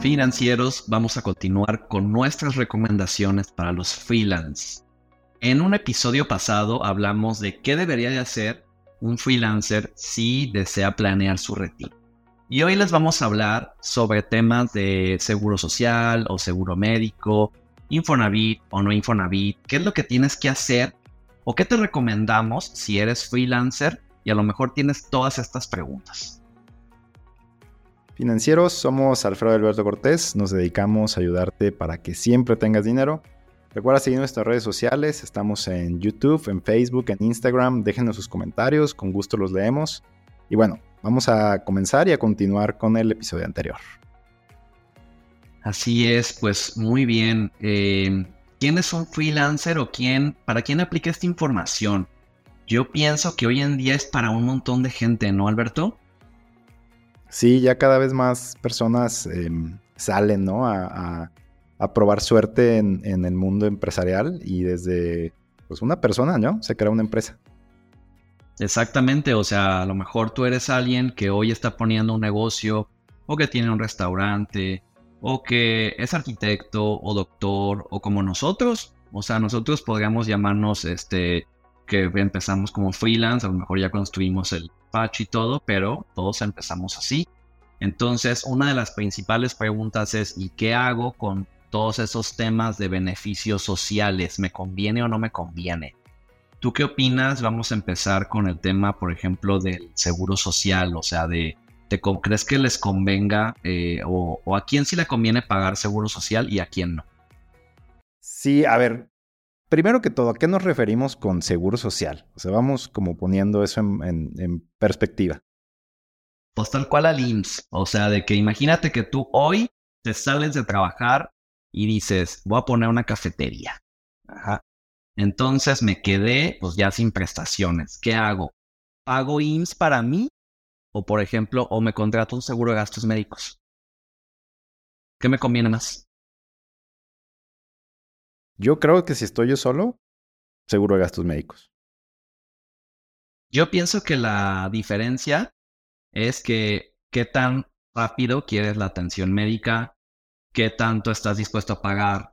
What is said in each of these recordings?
financieros, vamos a continuar con nuestras recomendaciones para los freelance. En un episodio pasado hablamos de qué debería de hacer un freelancer si desea planear su retiro. Y hoy les vamos a hablar sobre temas de seguro social o seguro médico, Infonavit o no Infonavit, qué es lo que tienes que hacer o qué te recomendamos si eres freelancer y a lo mejor tienes todas estas preguntas. Financieros, somos Alfredo Alberto Cortés, nos dedicamos a ayudarte para que siempre tengas dinero. Recuerda seguir nuestras redes sociales, estamos en YouTube, en Facebook, en Instagram, déjenos sus comentarios, con gusto los leemos. Y bueno, vamos a comenzar y a continuar con el episodio anterior. Así es, pues muy bien. Eh, ¿Quién es un freelancer o quién, para quién aplica esta información? Yo pienso que hoy en día es para un montón de gente, ¿no, Alberto? Sí, ya cada vez más personas em, salen, ¿no? A, probar suerte en, el mundo empresarial y desde, pues una persona, ¿no? Se crea una empresa. Exactamente, o sea, a lo mejor tú eres alguien que hoy está poniendo un negocio o que tiene un restaurante o que es arquitecto o doctor o como nosotros. O sea, nosotros podríamos llamarnos este que empezamos como freelance, a lo mejor ya construimos el patch y todo, pero todos empezamos así. Entonces, una de las principales preguntas es, ¿y qué hago con todos esos temas de beneficios sociales? ¿Me conviene o no me conviene? ¿Tú qué opinas? Vamos a empezar con el tema, por ejemplo, del seguro social, o sea, de, ¿crees que les convenga eh, o, o a quién sí le conviene pagar seguro social y a quién no? Sí, a ver, Primero que todo, ¿a qué nos referimos con seguro social? O sea, vamos como poniendo eso en, perspectiva. Pues tal cual al IMSS. O sea, de que imagínate que tú hoy te sales de trabajar y dices, voy a poner una cafetería. Ajá. Entonces me quedé pues ya sin prestaciones. ¿Qué hago? ¿Pago IMSS para mí? O por ejemplo, o me contrato un seguro de gastos médicos. ¿Qué me conviene más? Yo creo que si estoy yo solo, seguro de gastos médicos. Yo pienso que la diferencia es que qué tan rápido quieres la atención médica, qué tanto estás dispuesto a pagar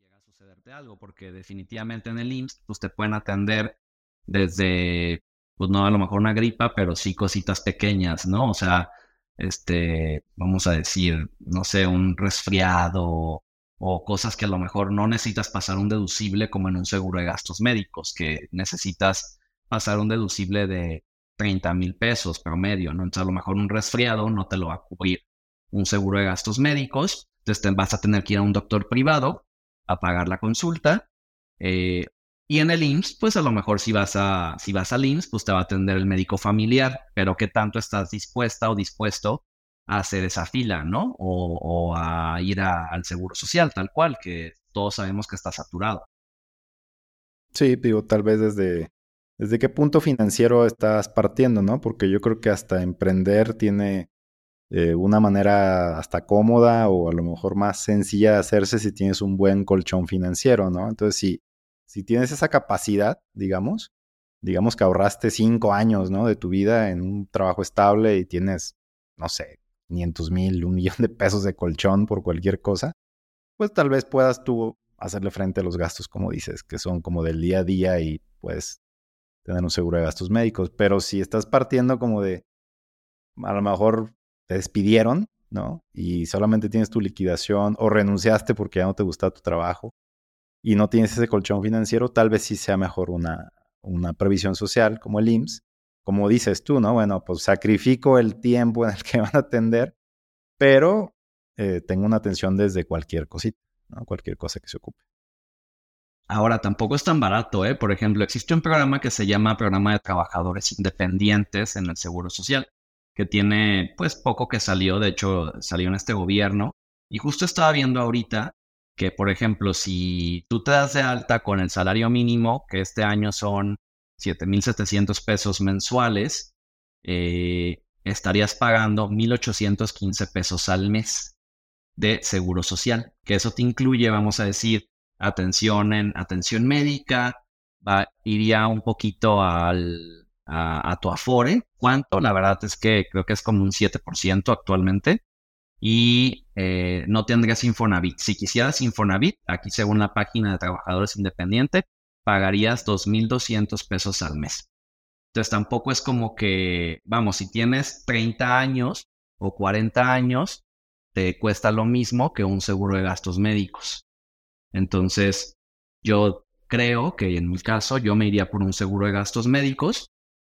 llega a sucederte algo, porque definitivamente en el IMSS pues, te pueden atender desde, pues no a lo mejor una gripa, pero sí cositas pequeñas, ¿no? O sea, este, vamos a decir, no sé, un resfriado o cosas que a lo mejor no necesitas pasar un deducible como en un seguro de gastos médicos, que necesitas pasar un deducible de 30 mil pesos promedio, ¿no? Entonces a lo mejor un resfriado no te lo va a cubrir un seguro de gastos médicos, entonces vas a tener que ir a un doctor privado a pagar la consulta. Eh, y en el IMSS, pues a lo mejor si vas, a, si vas al IMSS, pues te va a atender el médico familiar, pero ¿qué tanto estás dispuesta o dispuesto a hacer esa fila, ¿no? O, a ir al seguro social, tal cual, que todos sabemos que está saturado. Sí, digo, tal vez desde, desde qué punto financiero estás partiendo, ¿no? Porque yo creo que hasta emprender tiene eh, una manera hasta cómoda o a lo mejor más sencilla de hacerse si tienes un buen colchón financiero, ¿no? Entonces, si, si tienes esa capacidad, digamos, digamos que ahorraste cinco años, ¿no? De tu vida en un trabajo estable y tienes, no sé, 500 mil, un millón de pesos de colchón por cualquier cosa, pues tal vez puedas tú hacerle frente a los gastos, como dices, que son como del día a día y puedes tener un seguro de gastos médicos. Pero si estás partiendo como de, a lo mejor te despidieron, ¿no? Y solamente tienes tu liquidación o renunciaste porque ya no te gusta tu trabajo y no tienes ese colchón financiero, tal vez sí sea mejor una, una previsión social como el IMSS como dices tú, ¿no? Bueno, pues sacrifico el tiempo en el que van a atender, pero eh, tengo una atención desde cualquier cosita, ¿no? Cualquier cosa que se ocupe. Ahora, tampoco es tan barato, ¿eh? Por ejemplo, existe un programa que se llama Programa de Trabajadores Independientes en el Seguro Social, que tiene, pues, poco que salió, de hecho, salió en este gobierno, y justo estaba viendo ahorita que, por ejemplo, si tú te das de alta con el salario mínimo, que este año son 7.700 pesos mensuales, eh, estarías pagando 1.815 pesos al mes de seguro social, que eso te incluye, vamos a decir, atención en atención médica, va, iría un poquito al, a, tu afore. ¿Cuánto? La verdad es que creo que es como un 7% actualmente. y eh, no tendrías Infonavit. Si quisieras Infonavit, aquí según la página de Trabajadores Independientes, pagarías 2.200 pesos al mes. Entonces tampoco es como que, vamos, si tienes 30 años o 40 años, te cuesta lo mismo que un seguro de gastos médicos. Entonces, yo creo que en mi caso yo me iría por un seguro de gastos médicos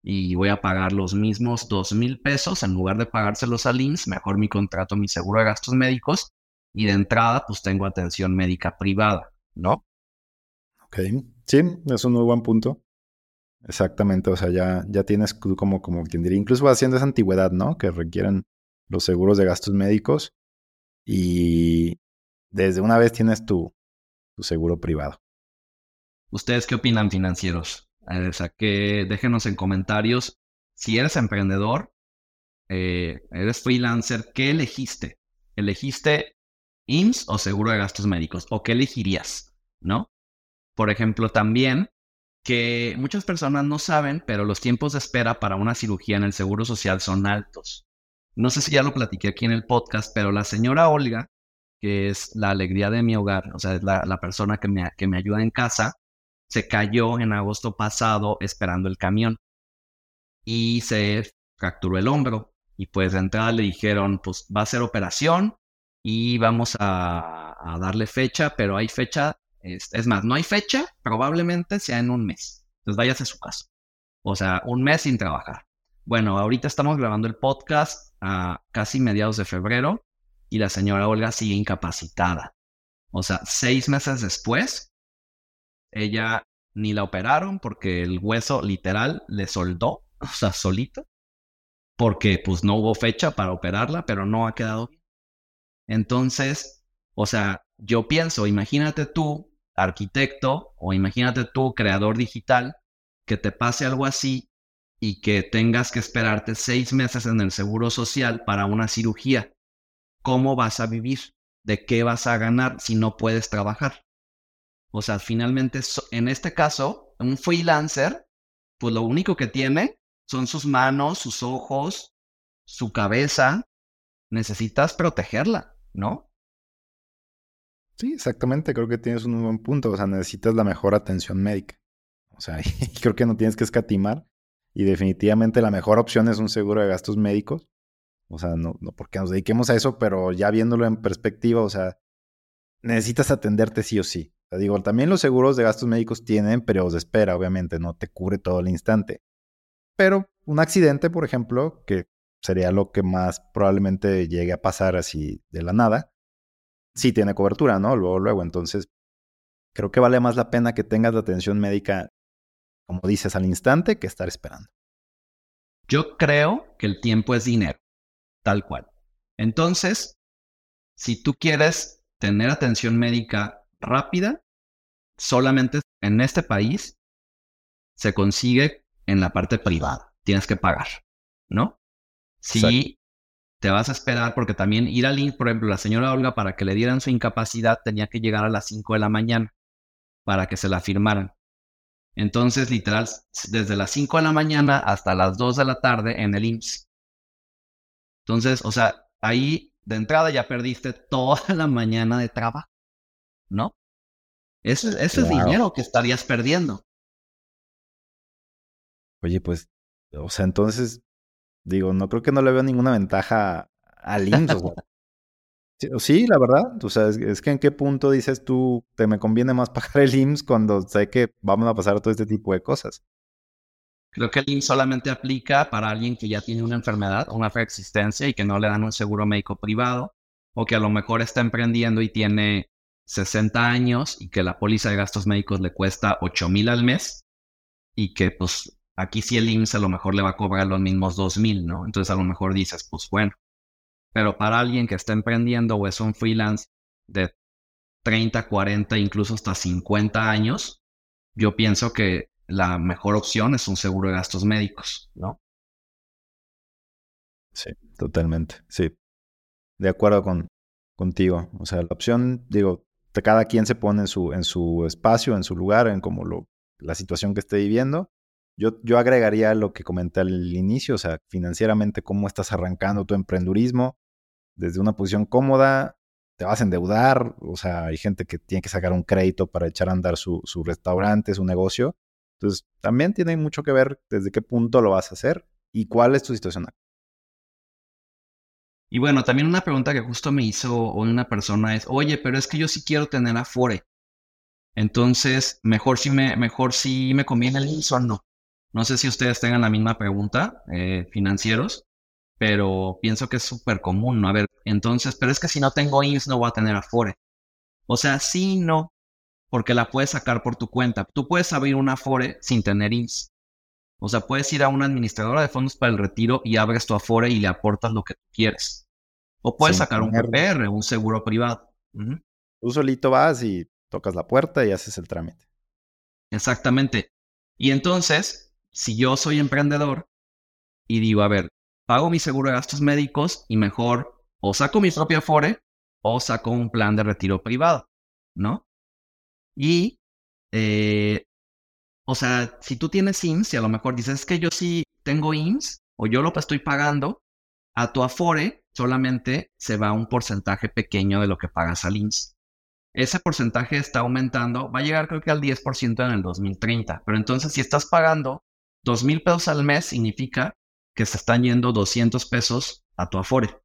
y voy a pagar los mismos dos mil pesos en lugar de pagárselos al INSS, mejor mi contrato, mi seguro de gastos médicos y de entrada pues tengo atención médica privada, ¿no? Ok, sí, es un muy buen punto. Exactamente, o sea, ya, ya tienes como, como quien diría, incluso haciendo esa antigüedad, ¿no? Que requieren los seguros de gastos médicos y desde una vez tienes tu, tu seguro privado. ¿Ustedes qué opinan financieros? O sea, que déjenos en comentarios si eres emprendedor, eh, eres freelancer, ¿qué elegiste? ¿Elegiste IMSS o seguro de gastos médicos? ¿O qué elegirías? ¿No? Por ejemplo, también que muchas personas no saben, pero los tiempos de espera para una cirugía en el Seguro Social son altos. No sé si ya lo platiqué aquí en el podcast, pero la señora Olga, que es la alegría de mi hogar, o sea, es la, persona que me, que me ayuda en casa, se cayó en agosto pasado esperando el camión y se fracturó el hombro. Y pues de entrada le dijeron, pues va a ser operación y vamos a, a darle fecha, pero hay fecha es, más, no hay fecha, probablemente sea en un mes. Entonces váyase a su casa. O sea, un mes sin trabajar. Bueno, ahorita estamos grabando el podcast a casi mediados de febrero y la señora Olga sigue incapacitada. O sea, seis meses después, ella ni la operaron porque el hueso literal le soldó, o sea, solito, porque pues no hubo fecha para operarla, pero no ha quedado bien. Entonces, o sea, yo pienso, imagínate tú arquitecto o imagínate tú, creador digital, que te pase algo así y que tengas que esperarte seis meses en el seguro social para una cirugía. ¿Cómo vas a vivir? ¿De qué vas a ganar si no puedes trabajar? O sea, finalmente, en este caso, un freelancer, pues lo único que tiene son sus manos, sus ojos, su cabeza. Necesitas protegerla, ¿no? Sí, exactamente, creo que tienes un buen punto, o sea, necesitas la mejor atención médica. O sea, creo que no tienes que escatimar y definitivamente la mejor opción es un seguro de gastos médicos. O sea, no, no porque nos dediquemos a eso, pero ya viéndolo en perspectiva, o sea, necesitas atenderte sí o sí. O sea, digo, también los seguros de gastos médicos tienen periodos de espera, obviamente, no te cubre todo el instante. Pero un accidente, por ejemplo, que sería lo que más probablemente llegue a pasar así de la nada, sí tiene cobertura, ¿no? Luego, luego. Entonces, creo que vale más la pena que tengas la atención médica, como dices, al instante que estar esperando. Yo creo que el tiempo es dinero, tal cual. Entonces, si tú quieres tener atención médica rápida, solamente en este país se consigue en la parte privada. Tienes que pagar, ¿no? Si te vas a esperar porque también ir al INS, por ejemplo, la señora Olga para que le dieran su incapacidad tenía que llegar a las 5 de la mañana para que se la firmaran. Entonces, literal, desde las 5 de la mañana hasta las 2 de la tarde en el IMSS. Entonces, o sea, ahí de entrada ya perdiste toda la mañana de trabajo, ¿no? Ese, ese es dinero que estarías perdiendo. Oye, pues, o sea, entonces Digo, no creo que no le veo ninguna ventaja al IMSS. sí, la verdad. O sea, es, que en qué punto dices tú, te me conviene más pagar el IMSS cuando sé que vamos a pasar todo este tipo de cosas. Creo que el IMSS solamente aplica para alguien que ya tiene una enfermedad, una existencia y que no le dan un seguro médico privado, o que a lo mejor está emprendiendo y tiene 60 años y que la póliza de gastos médicos le cuesta 8 mil al mes y que pues Aquí sí el IMSS a lo mejor le va a cobrar los mismos 2.000, ¿no? Entonces a lo mejor dices, pues bueno. Pero para alguien que está emprendiendo o es un freelance de 30, 40, incluso hasta 50 años, yo pienso que la mejor opción es un seguro de gastos médicos, ¿no? Sí, totalmente, sí. De acuerdo con, contigo. O sea, la opción, digo, cada quien se pone en su, en su espacio, en su lugar, en como lo, la situación que esté viviendo. Yo, yo agregaría lo que comenté al inicio, o sea, financieramente, cómo estás arrancando tu emprendurismo. desde una posición cómoda, te vas a endeudar, o sea, hay gente que tiene que sacar un crédito para echar a andar su, su restaurante, su negocio. Entonces, también tiene mucho que ver desde qué punto lo vas a hacer y cuál es tu situación. Y bueno, también una pregunta que justo me hizo una persona es, oye, pero es que yo sí quiero tener Afore. Entonces, mejor si me, mejor si me conviene el INS o no. No sé si ustedes tengan la misma pregunta, eh, financieros, pero pienso que es súper común, ¿no? A ver, entonces, pero es que si no tengo INS no voy a tener Afore. O sea, sí no, porque la puedes sacar por tu cuenta. Tú puedes abrir una Afore sin tener INS. O sea, puedes ir a una administradora de fondos para el retiro y abres tu Afore y le aportas lo que tú quieres. O puedes sacar un PPR, un seguro privado. Tú solito vas y tocas la puerta y haces el trámite. Exactamente. Y entonces, si yo soy emprendedor y digo, a ver, pago mi seguro de gastos médicos y mejor o saco mi propio Afore o saco un plan de retiro privado, ¿no? Y, eh, o sea, si tú tienes IMSS y a lo mejor dices que yo sí tengo IMSS o yo lo estoy pagando, a tu Afore solamente se va un porcentaje pequeño de lo que pagas al IMSS. Ese porcentaje está aumentando, va a llegar creo que al 10% en el 2030, pero entonces si estás pagando dos mil pesos al mes significa que se están yendo 200 pesos a tu Afore.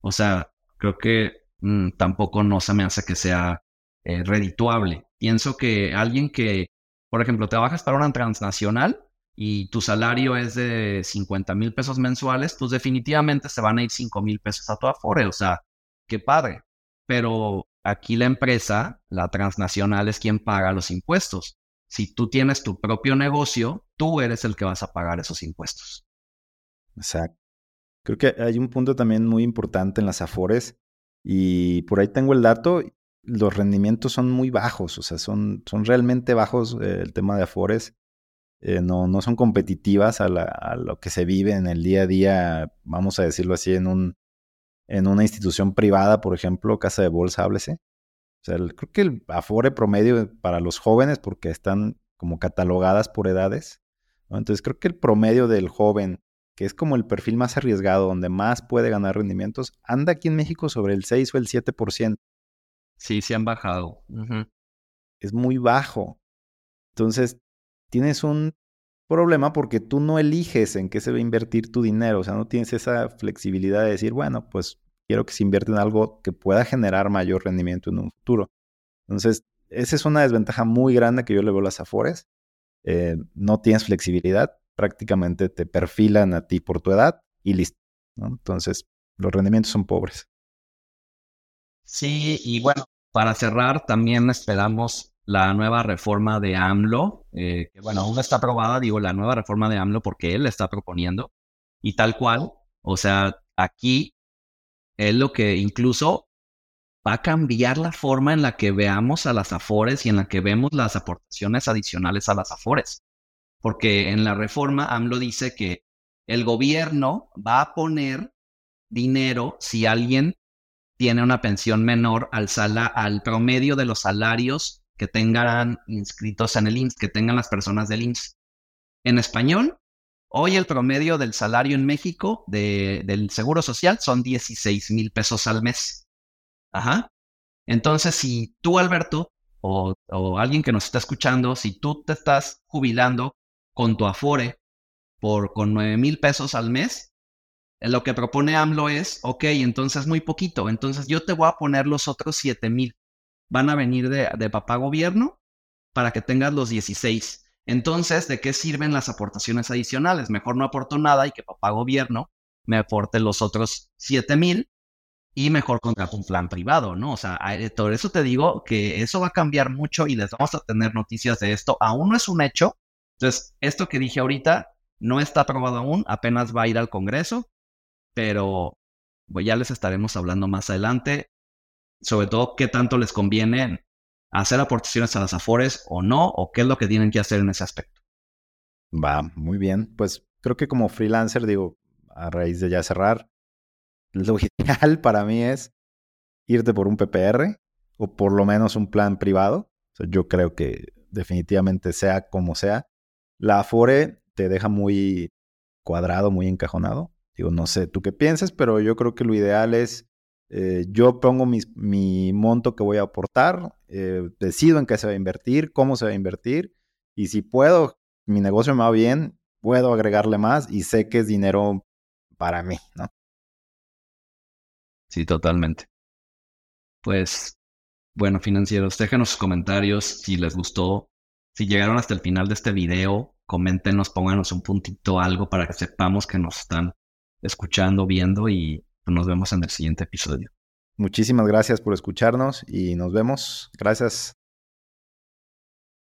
O sea, creo que mm, tampoco no se me hace que sea eh, redituable. Pienso que alguien que, por ejemplo, trabajas para una transnacional y tu salario es de 50 mil pesos mensuales, pues definitivamente se van a ir 5 mil pesos a tu Afore. O sea, qué padre. Pero aquí la empresa, la transnacional, es quien paga los impuestos. Si tú tienes tu propio negocio, tú eres el que vas a pagar esos impuestos. Exacto. Creo que hay un punto también muy importante en las Afores y por ahí tengo el dato, los rendimientos son muy bajos, o sea, son, son realmente bajos eh, el tema de Afores. Eh, no, no son competitivas a, lo que se vive en el día a día, vamos a decirlo así, en, un, en una institución privada, por ejemplo, casa de bolsa, háblese. O sea, creo que el Afore promedio para los jóvenes, porque están como catalogadas por edades, entonces creo que el promedio del joven, que es como el perfil más arriesgado, donde más puede ganar rendimientos, anda aquí en México sobre el 6 o el 7%. Sí, sí han bajado. Es muy bajo. Entonces, tienes un problema porque tú no eliges en qué se va a invertir tu dinero, o sea, no tienes esa flexibilidad de decir, bueno, pues quiero que se invierta en algo que pueda generar mayor rendimiento en un futuro. Entonces, esa es una desventaja muy grande que yo le veo a las Afores. Eh, no tienes flexibilidad, prácticamente te perfilan a ti por tu edad y listo. Entonces, los rendimientos son pobres. Sí, y bueno, para cerrar, también esperamos la nueva reforma de AMLO, eh, que bueno, aún está aprobada, digo, la nueva reforma de AMLO porque él la está proponiendo, y tal cual, o sea, aquí es lo que incluso va a cambiar la forma en la que veamos a las Afores y en la que vemos las aportaciones adicionales a las Afores. Porque en la reforma AMLO dice que el gobierno va a poner dinero si alguien tiene una pensión menor al, al promedio de los salarios que tengan inscritos en el IMSS, que tengan las personas del IMSS. En español, Hoy el promedio del salario en México del Seguro Social son 16 mil pesos al mes. Ajá. Entonces, si tú, Alberto, o, alguien que nos está escuchando, si tú te estás jubilando con tu Afore por con 9 mil pesos al mes, lo que propone AMLO es, ok, entonces muy poquito, entonces yo te voy a poner los otros 7 mil. Van a venir de, de papá gobierno para que tengas los 16. Entonces, ¿de qué sirven las aportaciones adicionales? Mejor no aporto nada y que papá gobierno me aporte los otros 7 mil y mejor contrato un plan privado, ¿no? O sea, por eso te digo que eso va a cambiar mucho y les vamos a tener noticias de esto. Aún no es un hecho. Entonces, esto que dije ahorita no está aprobado aún, apenas va a ir al Congreso, pero pues ya les estaremos hablando más adelante, sobre todo qué tanto les conviene hacer aportaciones a las Afores o no, o qué es lo que tienen que hacer en ese aspecto. Va, muy bien. Pues creo que como freelancer, digo, a raíz de ya cerrar, lo ideal para mí es irte por un PPR o por lo menos un plan privado. yo creo que definitivamente sea como sea, la Afore te deja muy cuadrado, muy encajonado. Digo, no sé tú qué piensas, pero yo creo que lo ideal es, eh, yo pongo mi monto que voy a aportar, eh, decido en qué se va a invertir, cómo se va a invertir, y si puedo, mi negocio me va bien, puedo agregarle más y sé que es dinero para mí, ¿no? Sí, totalmente. Pues, bueno, financieros, déjenos sus comentarios si les gustó, si llegaron hasta el final de este video, coméntenos, pónganos un puntito, algo para que sepamos que nos están escuchando, viendo y nos vemos en el siguiente episodio. Muchísimas gracias por escucharnos y nos vemos. Gracias.